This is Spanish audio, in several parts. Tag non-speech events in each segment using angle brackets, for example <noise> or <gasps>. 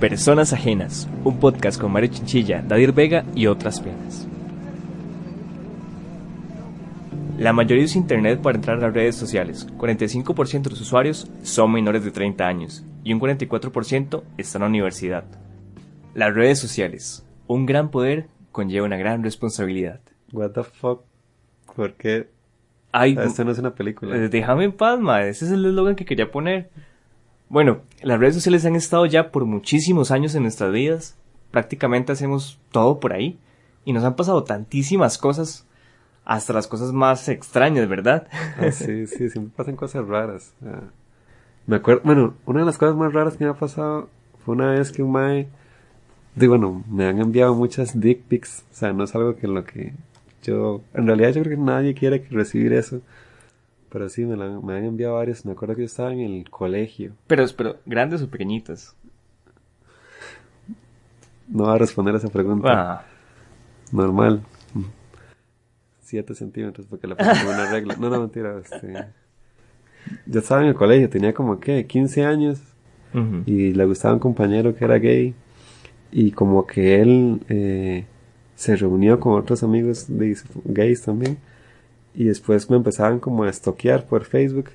Personas Ajenas, un podcast con Mario Chinchilla, Dadir Vega y otras penas. La mayoría usa Internet para entrar a las redes sociales. 45% de los usuarios son menores de 30 años y un 44% están en la universidad. Las redes sociales. Un gran poder conlleva una gran responsabilidad. What the fuck? ¿Por qué? Ay, Esto no es una película. eh, déjame en paz, ma. Ese es el eslogan que quería poner. Bueno, las redes sociales han estado ya por muchísimos años en nuestras vidas. Prácticamente hacemos todo por ahí. Y nos han pasado tantísimas cosas. Hasta las cosas más extrañas, ¿verdad? Ah, sí, sí, siempre pasan cosas raras. Ah. Me acuerdo, bueno, una de las cosas más raras que me ha pasado fue una vez que un mae, digo, bueno, me han enviado muchas dick pics, o sea, no es algo que lo que yo, en realidad yo creo que nadie quiere recibir eso, pero sí, me, la- me han enviado varios, me acuerdo que yo estaba en el colegio, Pero, pero, grandes o pequeñitas. no voy a responder a esa pregunta, Ah, normal, 7 centímetros, porque le puse una regla, no, no, mentira, este, yo estaba en el colegio, tenía como, ¿qué?, 15 años, y le gustaba un compañero que era gay y como que él eh, se reunió con otros amigos de- gays también y después me empezaban como a estoquear por Facebook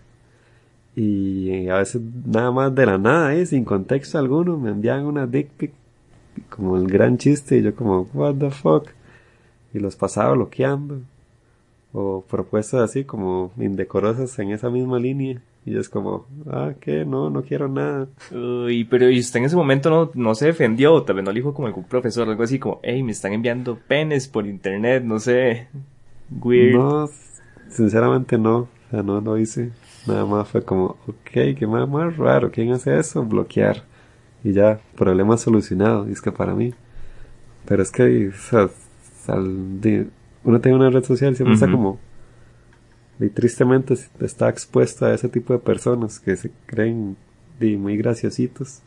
y a veces nada más de la nada eh, sin contexto alguno me enviaban una dick pic como el gran chiste y yo como what the fuck y los pasaba bloqueando o propuestas así como indecorosas en esa misma línea y es como ah que no no quiero nada Uy, pero ¿y usted en ese momento no, no se defendió? Tal vez no le dijo como algún profesor, algo así como, hey, me están enviando penes por internet, no sé. Weird. No, sinceramente no. O sea, no lo hice. Nada más fue como, ok, qué más, más raro. ¿Quién hace eso? Bloquear. Y ya, problema solucionado. Y es que para mí. Pero es que, o sea, uno tiene una red social, siempre está Ujú. como. Y tristemente está expuesto a ese tipo de personas que se creen muy graciositos,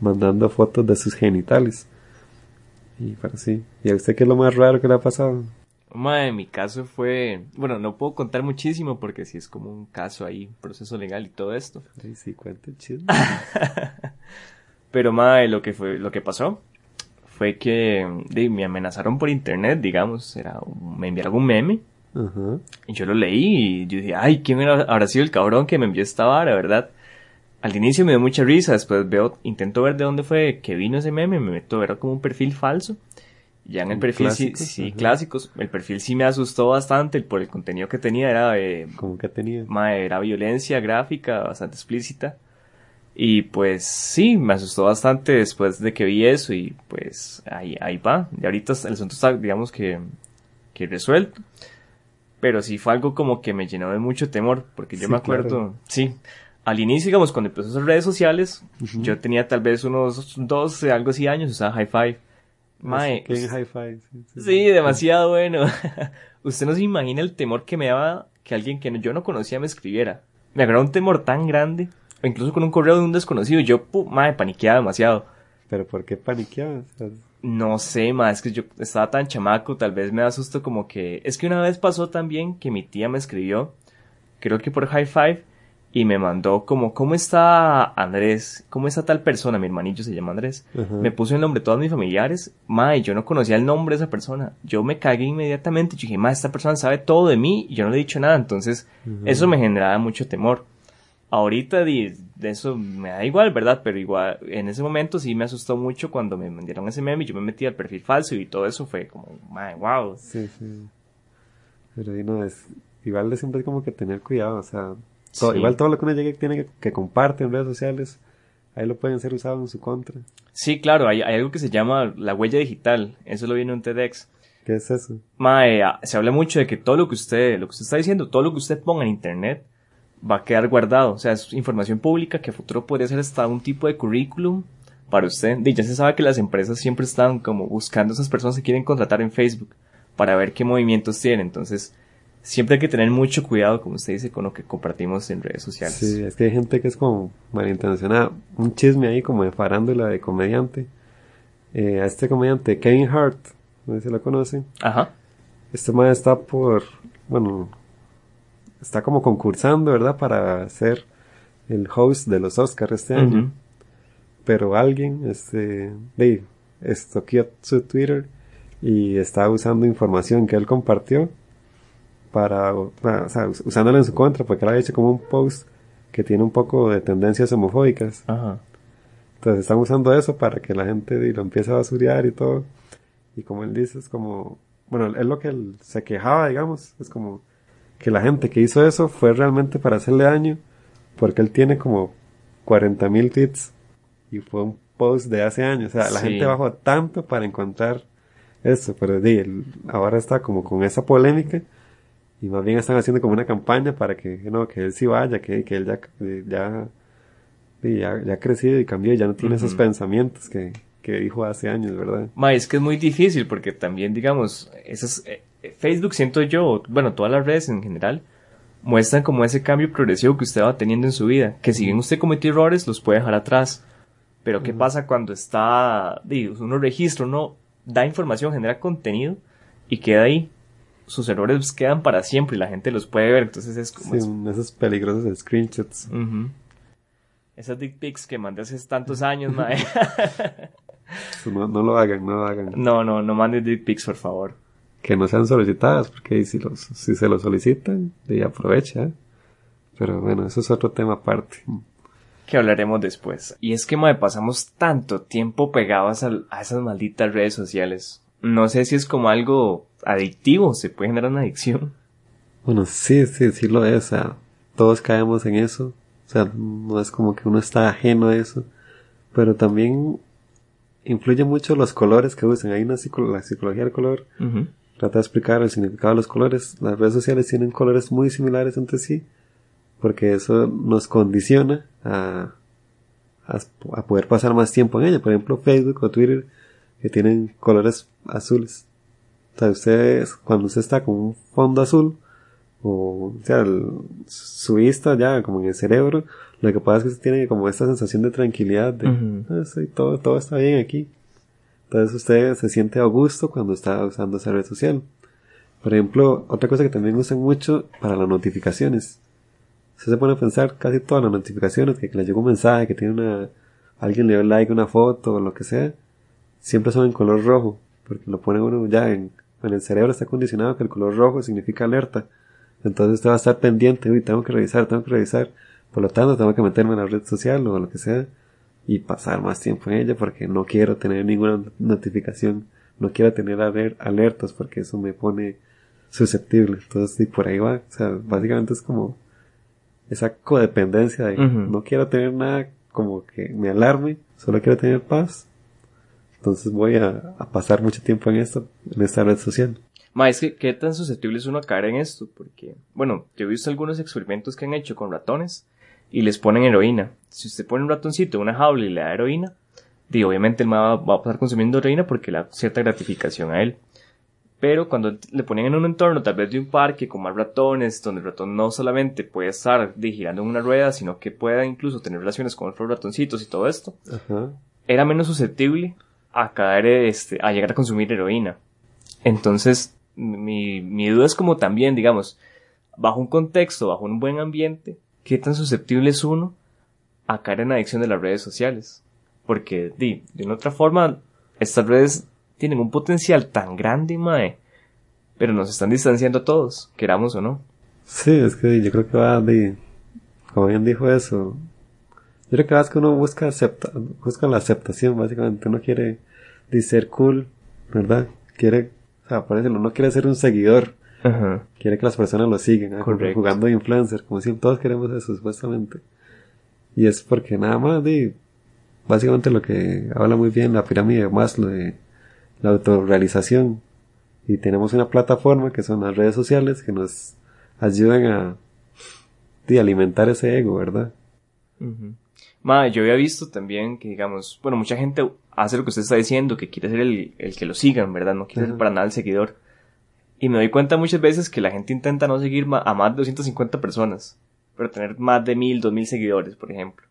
mandando fotos de sus genitales. Y para sí. ¿Y a usted qué es lo más raro que le ha pasado? Ma, en mi caso fue, bueno, no puedo contar muchísimo porque si es como un caso ahí, proceso legal y todo esto. <laughs> Sí, cuenta el chisme. <laughs> Pero ma, lo que fue, lo que pasó fue que me amenazaron por internet, digamos, era, un- me enviaron un meme Y yo lo leí y yo dije, ay, ¿quién era- habrá sido el cabrón que me envió esta vara, verdad? Al inicio me dio mucha risa, después veo, intento ver de dónde fue que vino ese meme, me meto a ver como un perfil falso. Ya en el perfil sí, clásicos, sí, ajá. clásicos, el perfil sí me asustó bastante por el contenido que tenía, era eh, Como que tenía. Era violencia gráfica bastante explícita. Y pues sí, me asustó bastante después de que vi eso y pues ahí, ahí va. Y ahorita el asunto está, digamos que, que resuelto. Pero sí fue algo como que me llenó de mucho temor, porque yo Sí, me acuerdo, claro. sí, al inicio, digamos, cuando empezó esas redes sociales, yo tenía tal vez unos 12, algo así años, usaba High Five. Mae, Que en hi-fi. Sí, sí, Sí, demasiado bueno. <laughs> Usted no se imagina el temor que me daba que alguien que yo no conocía me escribiera. Me agarró un temor tan grande, o incluso con un correo de un desconocido. Yo, madre, paniqueaba demasiado. Pero ¿por qué paniqueabas? No sé, ma, es que yo estaba tan chamaco, tal vez me da susto como que... Es que una vez pasó también que mi tía me escribió, creo que por High Five, y me mandó como, ¿cómo está Andrés? ¿Cómo está tal persona? Mi hermanillo se llama Andrés. Me puso el nombre de todos mis familiares, ma, y yo no conocía el nombre de esa persona. Yo me cagué inmediatamente, yo dije, ma, esta persona sabe todo de mí, y yo no le he dicho nada, entonces eso me generaba mucho temor. Ahorita de eso me da igual, ¿verdad? Pero igual, en ese momento sí me asustó mucho cuando me mandieron ese meme y yo me metí al perfil falso y todo eso fue como, ma, wow. Sí, sí. Pero ahí no es. Igual de siempre es como que tener cuidado. O sea, todo- Sí. igual todo lo que uno llegue tiene que, que comparte en redes sociales. Ahí lo pueden ser usado en su contra. Sí, claro, hay, hay algo que se llama la huella digital, eso lo vi en un TEDx. ¿Qué es eso? Mae, ah, se habla mucho de que todo lo que usted, lo que usted está diciendo, todo lo que usted ponga en internet va a quedar guardado. O sea, es información pública que a futuro podría ser hasta un tipo de currículum para usted. Y ya se sabe que las empresas siempre están como buscando a esas personas que quieren contratar en Facebook para ver qué movimientos tienen. Entonces, siempre hay que tener mucho cuidado, como usted dice, con lo que compartimos en redes sociales. Sí, es que hay gente que es como malintencionada. Un chisme ahí como de farándula de comediante. eh, a este comediante Kevin Hart, no sé si lo conocen. Ajá. Este man está por, bueno, está como concursando, ¿verdad? Para ser el host de los Oscars este año. Pero alguien, este, de, estoqueó su Twitter y está usando información que él compartió para, o sea, us- usándola en su contra, porque él había hecho como un post que tiene un poco de tendencias homofóbicas. Ajá. Entonces están usando eso para que la gente lo empiece a basurear y todo. Y como él dice, es como, bueno, es lo que él se quejaba, digamos, es como que la gente que hizo eso fue realmente para hacerle daño, porque él tiene como 40 mil tweets y fue un post de hace años. O sea, la Sí. gente bajó tanto para encontrar eso, pero di, él ahora está como con esa polémica y más bien están haciendo como una campaña para que, no, que él sí vaya, que, que él ya, ya, sí, ya, ya ha crecido y cambió y ya no tiene esos pensamientos que, que dijo hace años, ¿verdad? Ma, es que es muy difícil porque también, digamos, esas, eh, eh, Facebook siento yo, bueno, todas las redes en general, muestran como ese cambio progresivo que usted va teniendo en su vida. Que si bien usted cometió errores, los puede dejar atrás. Pero ¿qué pasa cuando está, digo, uno registra, uno da información, genera contenido y queda ahí? Sus errores quedan para siempre y la gente los puede ver. Entonces es como... Sí, es- esos peligrosos screenshots. Ujú. Esas dick pics que mandé hace tantos años, mae. <laughs> Eso No, no lo hagan, no lo hagan. no, no, no mandes dick pics, por favor. Que no sean solicitadas, porque si, los, si se lo solicitan, de aprovecha. Pero bueno, eso es otro tema aparte. que hablaremos después. Y es que, mae, pasamos tanto tiempo pegados al- a, esas malditas redes sociales. No sé si es como algo adictivo, se puede generar una adicción. Bueno, sí, sí, sí lo es. O sea, todos caemos en eso. O sea, no es como que uno está ajeno a eso. Pero también influye mucho los colores que usan. Hay una psico- la psicología del color. Ujú. Trata de explicar el significado de los colores. Las redes sociales tienen colores muy similares entre sí. Porque eso nos condiciona a, a, a poder pasar más tiempo en ella. Por ejemplo, Facebook o Twitter que tienen colores azules. O sea, ustedes, cuando usted está con un fondo azul, o, o sea, el- su vista ya como en el cerebro, lo que pasa es que usted tiene como esta sensación de tranquilidad, de. "Ah, sí, todo, todo está bien aquí. Entonces usted se siente a gusto cuando está usando esa red social. Por ejemplo, otra cosa que también usan mucho para las notificaciones. Usted se pone a pensar casi todas las notificaciones, que, le llegó un mensaje, que tiene una, alguien le dio like una foto o lo que sea, siempre son en color rojo, porque lo pone uno ya en, en el cerebro está condicionado que el color rojo significa alerta. Entonces usted va a estar pendiente, uy, tengo que revisar, tengo que revisar. Por lo tanto, tengo que meterme en la red social o lo que sea y pasar más tiempo en ella porque no quiero tener ninguna notificación, no quiero tener aler- alertas porque eso me pone susceptible. Entonces, y por ahí va. O sea, básicamente es como esa codependencia de no quiero tener nada como que me alarme, solo quiero tener paz. Entonces voy a, a pasar mucho tiempo en esto, en esta red social. Ma, es que qué tan susceptible es uno a caer en esto, porque, bueno, yo he visto algunos experimentos que han hecho con ratones y les ponen heroína. Si usted pone un ratoncito en una jaula y le da heroína, di, obviamente el ma va, a pasar consumiendo heroína porque le da cierta gratificación a él. Pero cuando le ponen en un entorno tal vez de un parque con más ratones, donde el ratón no solamente puede estar di, girando en una rueda, sino que pueda incluso tener relaciones con otros ratoncitos y todo esto, Ajá. era menos susceptible a caer, este, a llegar a consumir heroína. Entonces, mi, mi duda es como también, digamos, bajo un contexto, bajo un buen ambiente, ¿qué tan susceptible es uno a caer en adicción de las redes sociales? Porque, di, de una otra forma, estas redes tienen un potencial tan grande, mae, pero nos están distanciando a todos, queramos o no. Sí, es que yo creo que va de, como bien dijo eso, yo creo que va es que uno busca acepta, busca la aceptación, básicamente, uno quiere de ser cool, ¿verdad? Quiere, o sea, por ejemplo, no quiere ser un seguidor, Ajá. quiere que las personas lo sigan, ¿eh? Jugando de influencer, como siempre todos queremos eso, supuestamente. Y es porque nada más de, básicamente lo que habla muy bien la pirámide de Maslow de la autorrealización. Y tenemos una plataforma que son las redes sociales que nos ayudan a, de alimentar ese ego, ¿verdad? Ma, yo había visto también que, digamos, bueno, mucha gente hace lo que usted está diciendo, que quiere ser el, el que lo sigan, ¿verdad? No quiere ser para nada el seguidor. Y me doy cuenta muchas veces que la gente intenta no seguir a más de 250 personas, pero tener más de 1000, 2000 seguidores, por ejemplo.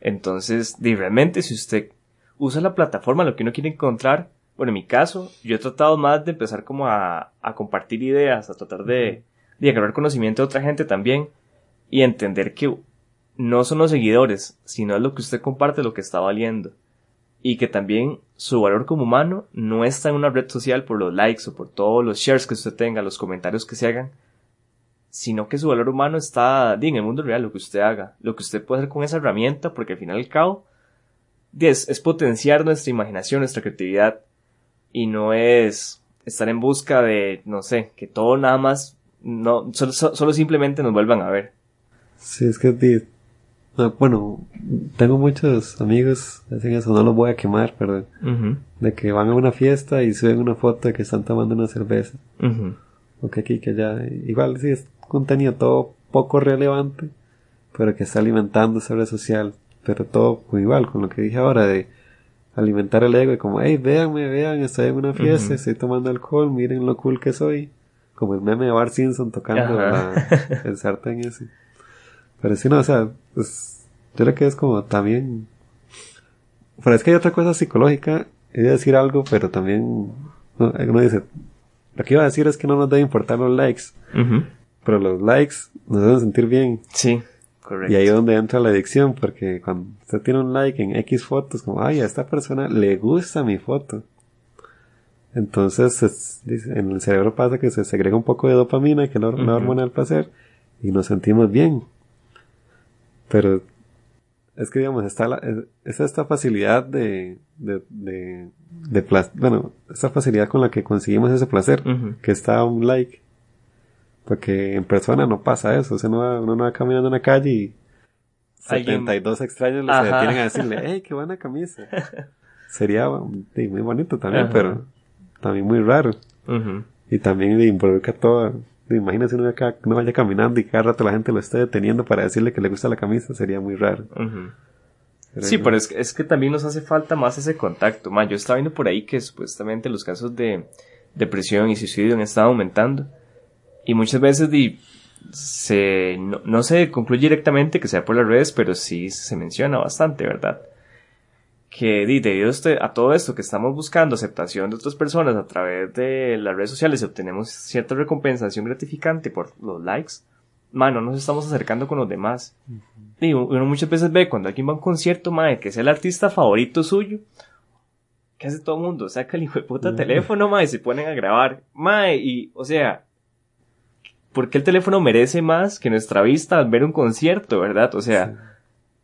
Entonces, realmente, si usted, usa la plataforma, lo que uno quiere encontrar. Bueno, en mi caso, yo he tratado más de empezar como a, a compartir ideas, a tratar de, de agarrar conocimiento de otra gente también y entender que no son los seguidores, sino es lo que usted comparte lo que está valiendo. Y que también su valor como humano no está en una red social por los likes o por todos los shares que usted tenga, los comentarios que se hagan, sino que su valor humano está en el mundo real, lo que usted haga, lo que usted puede hacer con esa herramienta, porque al final y al cabo es, es potenciar nuestra imaginación, nuestra creatividad, y no es estar en busca de, no sé, que todo nada más, no, solo, solo simplemente nos vuelvan a ver. Sí, es que, bueno, tengo muchos amigos, hacen eso, no los voy a quemar, pero de que van a una fiesta y suben una foto de que están tomando una cerveza. O que aquí, que allá, igual sí es contenido todo poco relevante, pero que está alimentando esa red social, pero todo igual con lo que dije ahora de alimentar el ego y como, hey, véanme, vean, estoy en una fiesta, estoy tomando alcohol, miren lo cool que soy. Como el meme de Bart Simpson tocando <laughs> el sartén ese. Pero sí, no, o sea, pues, yo creo que es como también... Pero es que hay otra cosa psicológica, he de decir algo, pero también uno dice, lo que iba a decir es que no nos debe importar los likes. Pero los likes nos deben sentir bien. Sí, correcto. Y ahí es donde entra la adicción, porque cuando usted tiene un like en X fotos, como, ay, a esta persona le gusta mi foto. Entonces, en el cerebro pasa que se segrega un poco de dopamina, que es la, hormona del placer, y nos sentimos bien. Pero es que digamos, está la, es, esta facilidad de, de, de, de bueno, esta facilidad con la que conseguimos ese placer, que está un like. Porque en persona no pasa eso, o sea, uno va, uno va caminando en la calle y 72 extraños le se detienen a decirle, hey, qué buena camisa. <laughs> Sería muy bonito también, pero también muy raro. Y también involucra todo, imagínese uno, acá, no vaya caminando y cada rato la gente lo esté deteniendo para decirle que le gusta la camisa, sería muy raro. sí, pero es, es, que también nos hace falta más ese contacto. Ma, yo estaba viendo por ahí que supuestamente los casos de depresión y suicidio han estado aumentando. Y muchas veces se, no, no, se concluye directamente que sea por las redes, pero sí se menciona bastante, ¿verdad? Que debido a todo esto que estamos buscando aceptación de otras personas a través de las redes sociales obtenemos cierta recompensación gratificante por los likes, mano, nos estamos acercando con los demás. Y uno muchas veces ve cuando alguien va a un concierto, madre, que es el artista favorito suyo, ¿qué hace todo el mundo? Saca el hijo de puta teléfono, madre, se ponen a grabar, madre, y, o sea, ¿por qué el teléfono merece más que nuestra vista al ver un concierto, verdad? O sea,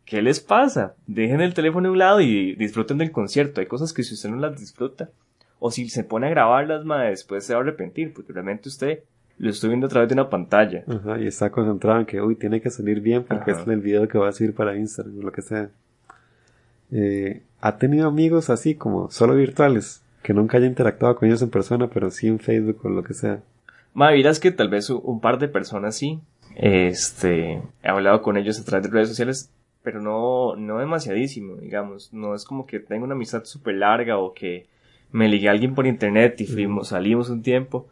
¿qué les pasa? Dejen el teléfono a un lado y disfruten del concierto. Hay cosas que si usted no las disfruta, o si se pone a grabarlas, más después se va a arrepentir, porque realmente usted lo estoy viendo a través de una pantalla. Ajá, y está concentrado en que, uy, tiene que salir bien porque es el video que va a subir para Instagram o lo que sea. Eh, ¿Ha tenido amigos así como solo virtuales? Que nunca haya interactuado con ellos en persona, pero sí en Facebook o lo que sea. Ma, dirás que tal vez un par de personas sí. Este, he hablado con ellos a través de redes sociales, pero no, no demasiadísimo, digamos. No es como que tenga una amistad súper larga o que me ligué a alguien por internet y fuimos, salimos un tiempo.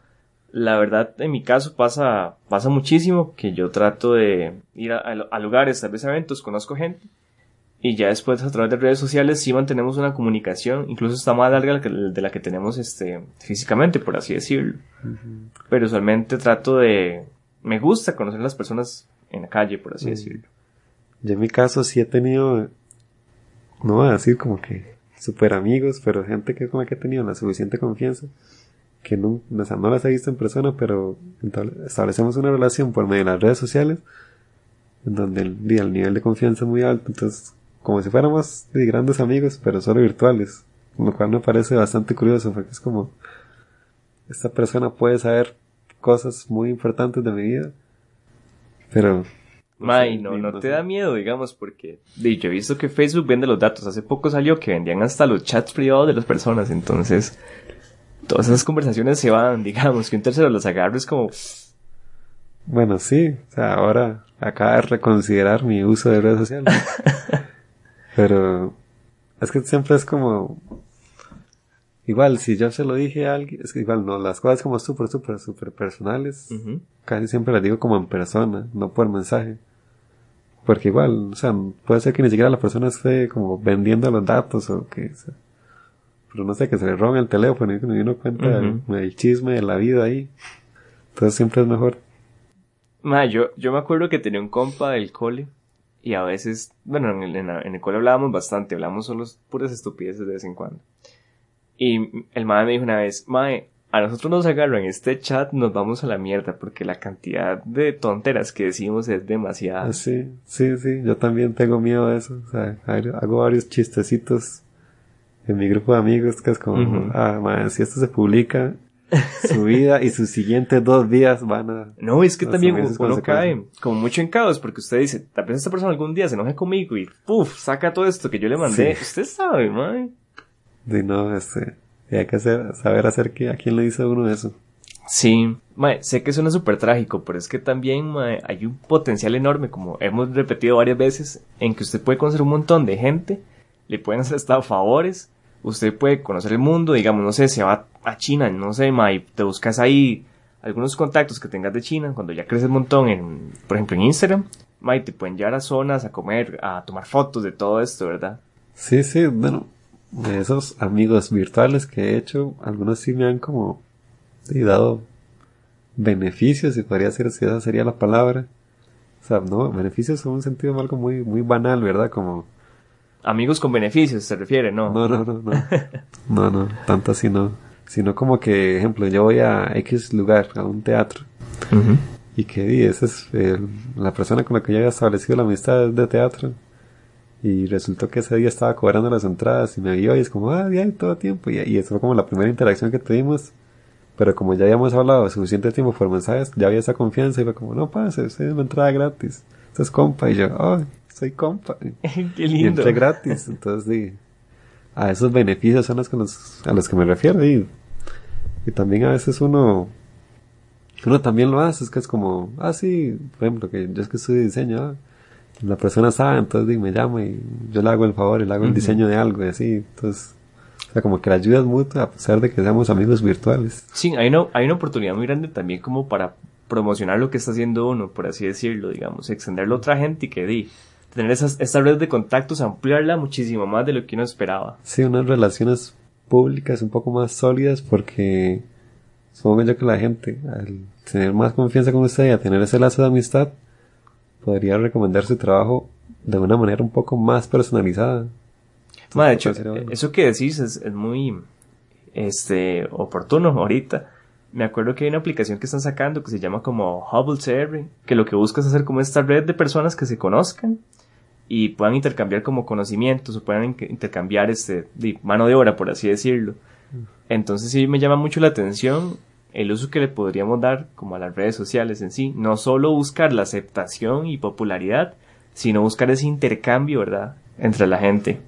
La verdad, en mi caso pasa, pasa muchísimo que yo trato de ir a, a lugares, tal vez a eventos, conozco gente y ya después a través de redes sociales sí mantenemos una comunicación, incluso está más larga de la que tenemos este, físicamente, por así decirlo. Pero usualmente trato de... Me gusta conocer a las personas en la calle, por así decirlo. Yo en mi caso sí he tenido, no voy a decir como que super amigos, pero gente que la que he tenido la suficiente confianza, que no, no las he visto en persona, pero establecemos una relación por medio de las redes sociales, donde el, el nivel de confianza es muy alto, entonces como si fuéramos grandes amigos, pero solo virtuales. Lo cual me parece bastante curioso, porque es como, esta persona puede saber cosas muy importantes de mi vida, pero... May, no, no, te da miedo, digamos, porque yo he visto que Facebook vende los datos. Hace poco salió que vendían hasta los chats privados de las personas, entonces todas esas conversaciones se van, <laughs> digamos, que un tercero los agarre es como... Bueno, sí, o sea, ahora acaba de reconsiderar mi uso de redes sociales. <laughs> Pero es que siempre es como... Igual, si yo se lo dije a alguien, es que igual no, las cosas como súper, súper, súper personales, casi siempre las digo como en persona, no por mensaje. Porque igual, o sea, puede ser que ni siquiera la persona esté como vendiendo los datos o que... O sea, pero no sé, que se le roben el teléfono y uno cuenta Ujú. el, el chisme de la vida ahí. Entonces siempre es mejor. Ma, yo, yo me acuerdo que tenía un compa del cole y a veces, bueno, en el, en el cole hablábamos bastante, hablábamos solo puras estupideces de vez en cuando. Y el madre me dijo una vez, mae, a nosotros nos agarran este chat, nos vamos a la mierda porque la cantidad de tonteras que decimos es demasiada. Ah, sí, sí, sí, yo también tengo miedo de eso. O sea, hago varios chistecitos en mi grupo de amigos que es como, ah, man, si esto se publica, su vida y sus siguientes dos días van a... No, es que también uno cae como mucho en caos porque usted dice, tal vez esta persona algún día se enoje conmigo y puf, saca todo esto que yo le mandé. Sí. Usted sabe, mae. Sí, no, este, hay que hacer, saber hacer que, a quién le dice uno eso. Sí, mae, sé que suena súper trágico, pero es que también mae, hay un potencial enorme, como hemos repetido varias veces, en que usted puede conocer un montón de gente, le pueden hacer hasta favores, usted puede conocer el mundo, digamos, no sé, se va a China, no sé, mae, te buscas ahí algunos contactos que tengas de China, cuando ya creces un montón, en, por ejemplo, en Instagram, mae, te pueden llevar a zonas, a comer, a tomar fotos de todo esto, ¿verdad? Sí, sí, bueno, de esos amigos virtuales que he hecho, algunos sí me han como sí, dado beneficios, si podría ser, si esa sería la palabra. O sea, no, beneficios en un sentido algo muy, muy banal, ¿verdad? Como, Amigos con beneficios, se refiere, ¿no? no, no, no, no, <laughs> no, no, tanto así no. Sino como que, ejemplo, yo voy a X lugar, a un teatro, y que di, esa es eh, la persona con la que yo había establecido la amistad es de teatro. Y resultó que ese día estaba cobrando las entradas y me vio y es como, ah, bien, todo tiempo. Y, y eso fue como la primera interacción que tuvimos. Pero como ya habíamos hablado suficiente tiempo por mensajes, ya había esa confianza y fue como, no pase, usted es una entrada gratis. Esto es compa. Y yo, oh, soy compa. <laughs> Qué Y lindo. entré gratis. Entonces, di, a esos beneficios son los que a los que me refiero. Y, y también a veces uno, uno también lo hace. Es que es como, ah, sí, por ejemplo, que yo es que estudio diseño. ah, la persona sabe, entonces me llama y yo le hago el favor y le hago el diseño de algo y así. Entonces, o sea, como que la ayuda es mutua a pesar de que seamos amigos virtuales. Sí, hay una, hay una oportunidad muy grande también como para promocionar lo que está haciendo uno, por así decirlo, digamos, extenderlo a otra gente y que di, tener esas, esta red de contactos, ampliarla muchísimo más de lo que uno esperaba. Sí, unas relaciones públicas un poco más sólidas porque supongo yo que la gente, al tener más confianza con usted y a tener ese lazo de amistad, podría recomendar su trabajo de una manera un poco más personalizada. Ma, de hecho, eso que decís es, es muy este, oportuno ahorita. Me acuerdo que hay una aplicación que están sacando que se llama como Hubble CR, que lo que busca es hacer como esta red de personas que se conozcan y puedan intercambiar como conocimientos o puedan in- intercambiar este, de mano de obra, por así decirlo. Entonces sí me llama mucho la atención el uso que le podríamos dar como a las redes sociales en sí. No solo buscar la aceptación y popularidad, sino buscar ese intercambio, ¿verdad? Entre la gente.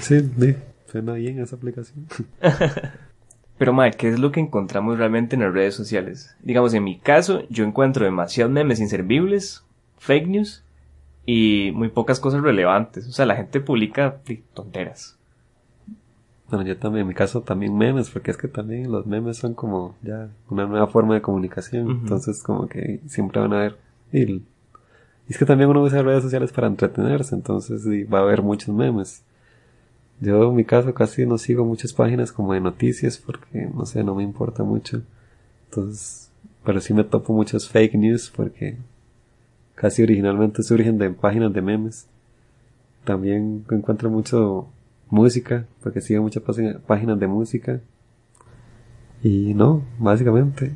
Sí, sí, suena bien esa aplicación. <laughs> Pero, madre, ¿qué es lo que encontramos realmente en las redes sociales? Digamos, en mi caso, yo encuentro demasiados memes inservibles, fake news y muy pocas cosas relevantes. O sea, la gente publica tonteras. Bueno, yo también, en mi caso también memes, porque es que también los memes son como ya una nueva forma de comunicación, entonces como que siempre van a haber... Y, y es que también uno usa redes sociales para entretenerse, entonces sí, va a haber muchos memes. Yo en mi caso casi no sigo muchas páginas como de noticias porque no sé, no me importa mucho. Entonces, pero sí me topo muchos fake news porque casi originalmente surgen de páginas de memes. También encuentro mucho música, porque sigo muchas página- páginas de música. Y no, básicamente.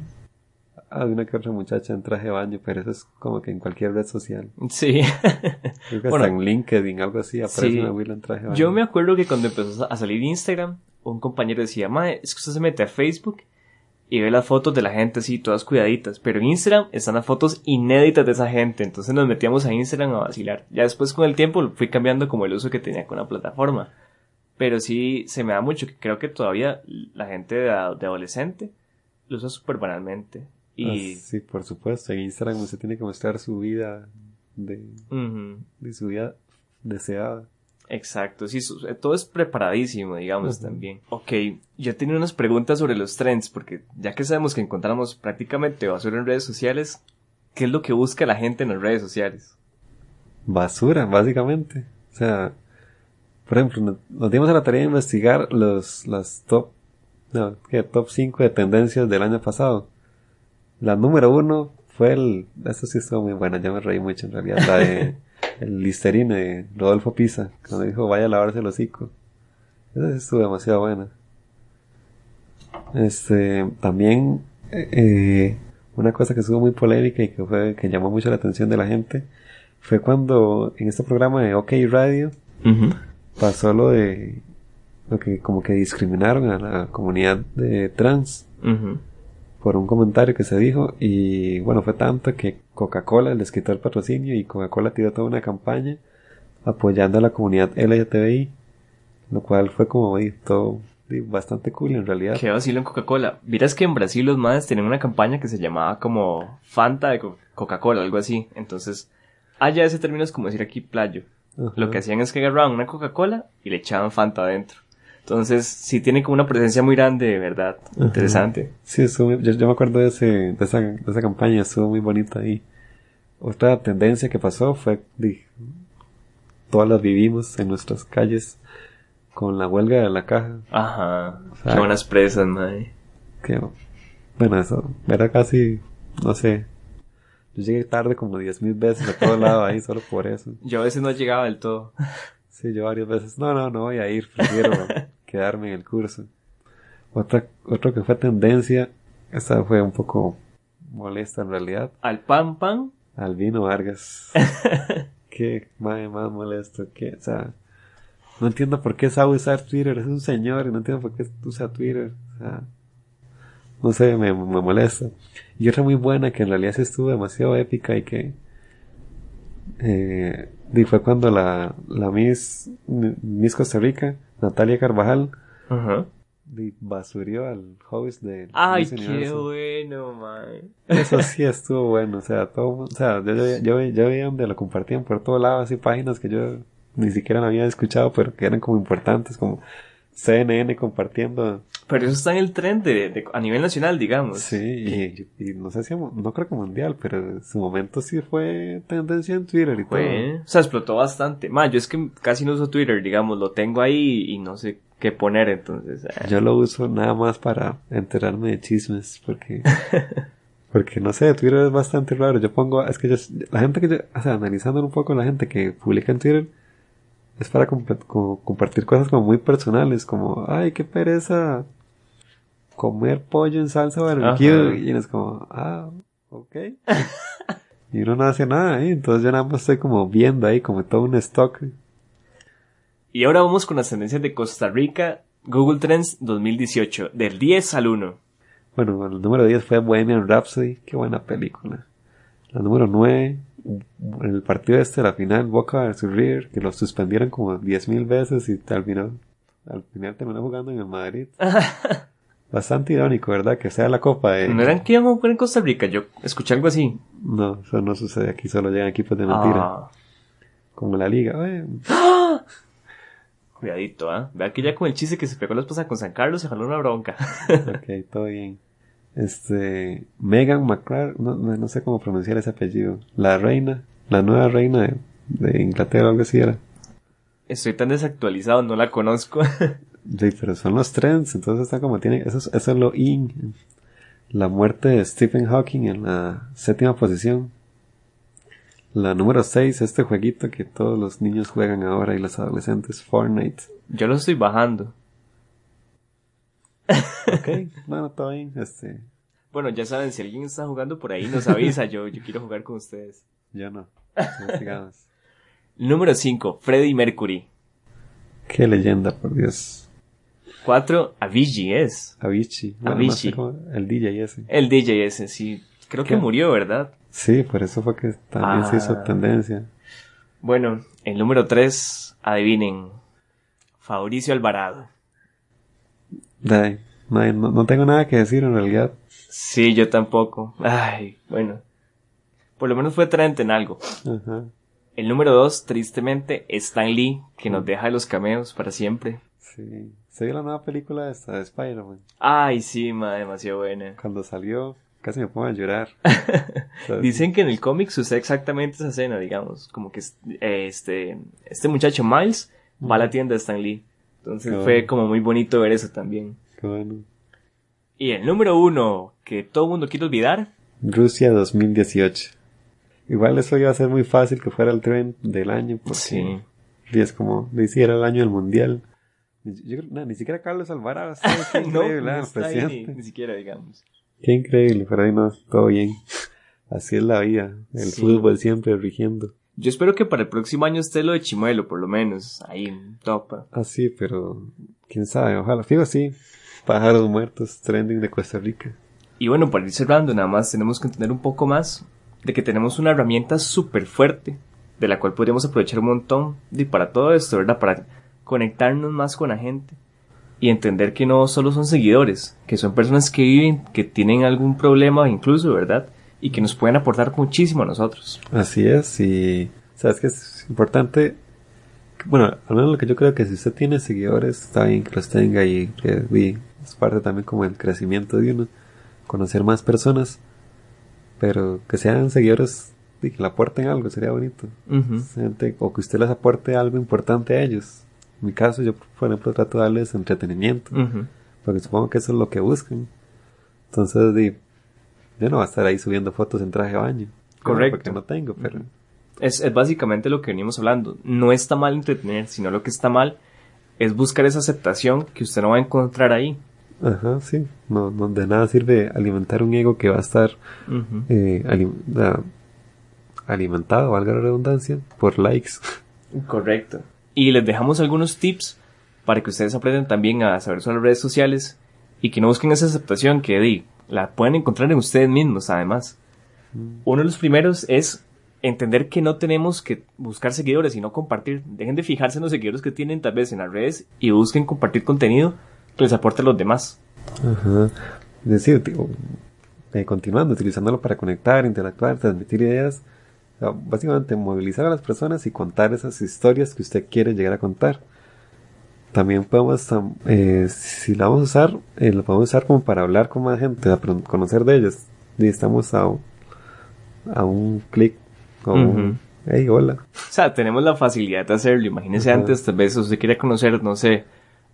Hay una que otra muchacha en traje de baño, pero eso es como que en cualquier red social. Sí. <laughs> Creo que Bueno. hasta en LinkedIn, algo así, aparece Sí. una abuela en traje de baño. Yo me acuerdo que cuando empezó a salir Instagram, un compañero decía, madre, es que usted se mete a Facebook y ve las fotos de la gente así, todas cuidaditas. Pero en Instagram están las fotos inéditas de esa gente. Entonces nos metíamos a Instagram a vacilar. Ya después con el tiempo fui cambiando como el uso que tenía con la plataforma. Pero sí se me da mucho que creo que todavía la gente de, de adolescente lo usa súper banalmente. Y... Ah, sí, por supuesto. En Instagram usted tiene que mostrar su vida de, de su vida deseada. Exacto, sí, su- todo es preparadísimo, digamos, también. Ok, yo tenía unas preguntas sobre los trends, porque ya que sabemos que encontramos prácticamente basura en redes sociales, ¿qué es lo que busca la gente en las redes sociales? basura, básicamente. O sea, por ejemplo, nos, nos dimos a la tarea de investigar los, las top, no, ¿qué? top 5 de tendencias del año pasado. La número uno fue el, esto sí estuvo muy buena, ya me reí mucho en realidad, la de <laughs> el Listerine de Rodolfo Pisa, cuando dijo vaya a lavarse el hocico. Esa sí estuvo demasiado buena. Este, también, eh, una cosa que estuvo muy polémica y que fue, que llamó mucho la atención de la gente, fue cuando en este programa de OK Radio. Pasó lo de, lo que como que discriminaron a la comunidad de trans por un comentario que se dijo y bueno fue tanto que Coca-Cola les quitó el patrocinio y Coca-Cola tiró toda una campaña apoyando a la comunidad LGTBI lo cual fue como di, todo bastante cool en realidad Qué vacilo en Coca-Cola. Miras que en Brasil los madres tenían una campaña que se llamaba como Fanta de Co- Coca-Cola, algo así. Entonces, allá ese término es como decir aquí playo. Lo que hacían es que agarraban una Coca-Cola y le echaban Fanta adentro. Entonces, sí tiene como una presencia muy grande, de verdad. Interesante. Sí, estuvo muy- yo, yo me acuerdo de, ese, de, esa, de esa campaña, estuvo muy bonita ahí. Otra tendencia que pasó fue, di, todas las vivimos en nuestras calles con la huelga de la caja. Ajá. sea, Qué buenas presas, madre. Que, bueno, eso era casi, no sé. Yo llegué tarde como diez mil veces a todo lado ahí solo por eso. <laughs> Yo a veces no llegaba del todo. Sí, yo varias veces, no, no, no voy a ir, prefiero <laughs> quedarme en el curso. Otra, otro que fue tendencia, esta fue un poco molesta en realidad, Al pan pan. Albino Vargas. <laughs> Qué madre más molesto, que, o sea, no entiendo por qué sabe usar Twitter, es un señor y no entiendo por qué usa Twitter, o sea, no sé, me, me molesta. Y otra muy buena que en realidad sí estuvo demasiado épica y que, eh, y fue cuando la, la Miss, Miss Costa Rica, Natalia Carvajal, Ajá. basurió al host de Ay, Miss qué Universo. bueno, madre. Eso sí <laughs> estuvo bueno, o sea, todo, o sea, yo, yo, yo, yo veía donde lo compartían por todo lado, así páginas que yo ni siquiera no había escuchado, pero que eran como importantes, como CNN compartiendo, Pero eso está en el tren de, de- a nivel nacional, digamos. sí, y, y no sé si, no creo que mundial, pero en su momento sí fue tendencia en Twitter y todo. Fue, o sea, explotó bastante. Ma, yo es que casi no uso Twitter, digamos, lo tengo ahí y no sé qué poner, entonces. eh. Yo lo uso nada más para enterarme de chismes, porque, <laughs> porque no sé, Twitter es bastante raro. Yo pongo, es que yo, la gente que yo, o sea, analizando un poco la gente que publica en Twitter, es para compa- como compartir cosas como muy personales, como, ay, qué pereza comer pollo en salsa barbecue, y es como, ah, ok. <laughs> y uno no hace nada, ¿eh? entonces yo nada más estoy como viendo ahí, como todo un stock. Y ahora vamos con las tendencias de Costa Rica, Google Trends 2018, del 10 al 1. Bueno, el número 10 fue Bohemian Rhapsody, qué buena película. La número 9, en el partido este, la final, Boca vs River, que lo suspendieron como 10.000 veces y al final, al final terminó jugando en el Madrid. <laughs> Bastante irónico, ¿verdad? Que sea la copa de... ¿No eran que iban a jugar en Costa Rica? Yo escuché algo así. No, eso no sucede aquí, solo llegan equipos de mentira. Ah, Como la liga. Oye, <gasps> cuidadito, ¿ah? Vea que ya con el chiste que se pegó la esposa con San Carlos se jaló una bronca. ok, todo bien. Este, Megan McCrar, no, no, sé cómo pronunciar ese apellido. La reina, la nueva reina de, de Inglaterra, algo así era. Estoy tan desactualizado, no la conozco. <laughs> Sí, pero son los trends, entonces está como tiene, eso, es- eso es lo in. La muerte de Stephen Hawking en la séptima posición. La número 6, este jueguito que todos los niños juegan ahora y los adolescentes, Fortnite. Yo lo estoy bajando. Ok, bueno, todo bien, este, Bueno, ya saben, si alguien está jugando por ahí, nos avisa. Yo, yo quiero jugar con ustedes. yo no. <laughs> no. Número 5, Freddie Mercury. Qué leyenda, por Dios. 4, Avicii es. Avicii. Bueno, Avicii. el DJ ese. El DJ ese, sí. Creo que murió, ¿verdad? Sí, por eso fue que también se hizo Ah. tendencia. Bueno, el número 3, adivinen. Fabricio Alvarado. No, no- tengo nada que decir en realidad. Sí, yo tampoco. Ay, bueno. Por lo menos fue trend en algo. Ajá. El número 2, tristemente, Stan Lee, que nos deja los cameos para siempre. Sí. Se vio la nueva película esta de Spider-Man. Ay, sí, ma, demasiado buena. Cuando salió, casi me pongo a llorar. <laughs> Dicen que en el cómic sucede exactamente esa escena, digamos, como que este, este muchacho Miles va a la tienda de Stan Lee. Entonces fue como muy bonito ver eso también. Qué bueno. Y el número uno que todo el mundo quiere olvidar. Rusia 2018. Igual eso iba a ser muy fácil que fuera el tren del año. Porque sí. es como, le hiciera el año del mundial. Yo, no, ni siquiera Carlos Alvarado. <laughs> no, ni, siquiera, digamos. Qué increíble, pero ahí no, todo bien. Así es la vida, el fútbol siempre rigiendo. Yo espero que para el próximo año esté lo de Chimuelo, por lo menos, ahí en top. Ah, sí, pero quién sabe, ojalá. Fijo, sí. Pájaros muertos, trending de Costa Rica. Y bueno, para ir cerrando, nada más tenemos que entender un poco más de que tenemos una herramienta súper fuerte, de la cual podríamos aprovechar un montón y para todo esto, ¿verdad? Para conectarnos más con la gente y entender que no solo son seguidores, que son personas que viven, que tienen algún problema incluso, ¿verdad? Y que nos pueden aportar muchísimo a nosotros. Así es, y sabes que es importante, bueno, al menos lo que yo creo que si usted tiene seguidores, está bien que los tenga y que es parte también como el crecimiento de uno, conocer más personas, pero que sean seguidores y que le aporten algo, sería bonito. o que usted les aporte algo importante a ellos en mi caso, yo, por ejemplo, trato de darles entretenimiento. Porque supongo que eso es lo que buscan. Entonces, di, yo no voy a estar ahí subiendo fotos en traje de baño. Correcto. Porque no tengo, pero... Es, es básicamente lo que venimos hablando. No está mal entretener, sino lo que está mal es buscar esa aceptación que usted no va a encontrar ahí. Ajá, sí. No, no de nada sirve alimentar un ego que va a estar eh, alimentado, valga la redundancia, por likes. <laughs> Correcto. Y les dejamos algunos tips para que ustedes aprendan también a saber sobre las redes sociales y que no busquen esa aceptación que di, la pueden encontrar en ustedes mismos además. Mm. Uno de los primeros es entender que no tenemos que buscar seguidores, sino compartir. Dejen de fijarse en los seguidores que tienen tal vez en las redes y busquen compartir contenido que les aporte a los demás. Ajá. Es decir, eh, continuando, utilizándolo para conectar, interactuar, transmitir ideas básicamente movilizar a las personas y contar esas historias que usted quiere llegar a contar. También podemos, eh, si la vamos a usar, eh, lo podemos usar como para hablar con más gente, a conocer de ellos. Y estamos a, a un clic como, hey, hola. O sea, tenemos la facilidad de hacerlo. Imagínese antes, tal vez usted quería conocer, no sé,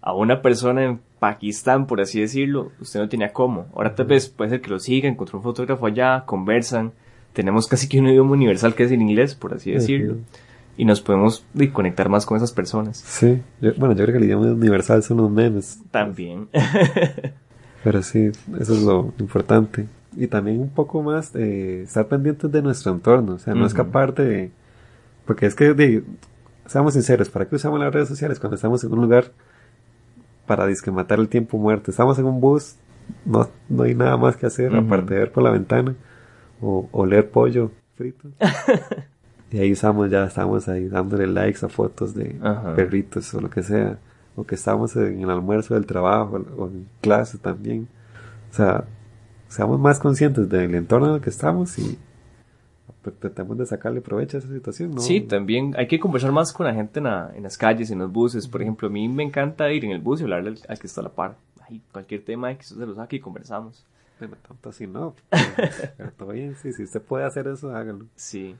a una persona en Pakistán, por así decirlo, usted no tenía cómo. Ahora tal vez puede ser que lo siga, encontró un fotógrafo allá, conversan tenemos casi que un idioma universal que es el inglés, por así decirlo. Y nos podemos conectar más con esas personas. Sí, bueno, yo creo que el idioma universal son los memes. También. <laughs> Pero sí, eso es lo importante. Y también un poco más eh, estar pendientes de nuestro entorno, o sea, no escapar de... Porque es que, seamos sinceros, ¿para qué usamos las redes sociales cuando estamos en un lugar para disque matar el tiempo muerto? Estamos en un bus, no, no hay nada más que hacer aparte de ver por la ventana o oler pollo frito. <laughs> y ahí estamos, ya estamos ahí dándole likes a fotos de perritos o lo que sea. O que estamos en el almuerzo del trabajo o en clase también. O sea, seamos más conscientes del entorno en el que estamos y tratamos de sacarle provecho a esa situación, ¿no? Sí, también hay que conversar más con la gente en, en las calles, en los buses. Por ejemplo, a mí me encanta ir en el bus y hablarle al, que está a la par. Ay, cualquier tema que se lo saque y conversamos tanto así no. <laughs> Pero bien, sí, si usted puede hacer eso, hágalo. Sí.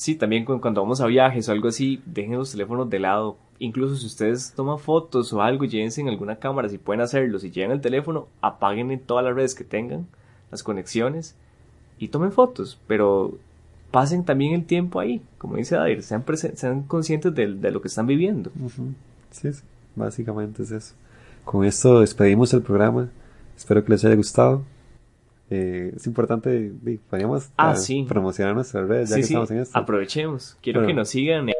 Sí, también cuando vamos a viajes o algo así, dejen los teléfonos de lado. Incluso si ustedes toman fotos o algo, llévense en alguna cámara, si pueden hacerlo. Si llevan el teléfono, apaguen en todas las redes que tengan, las conexiones, y tomen fotos. Pero pasen también el tiempo ahí, como dice David, sean, sean conscientes de, lo que están viviendo. sí, básicamente es eso. Con esto despedimos el programa. Espero que les haya gustado. Eh, es importante, podríamos ah, promocionar nuestras redes ya que estamos en esto. Aprovechemos. Quiero que nos sigan.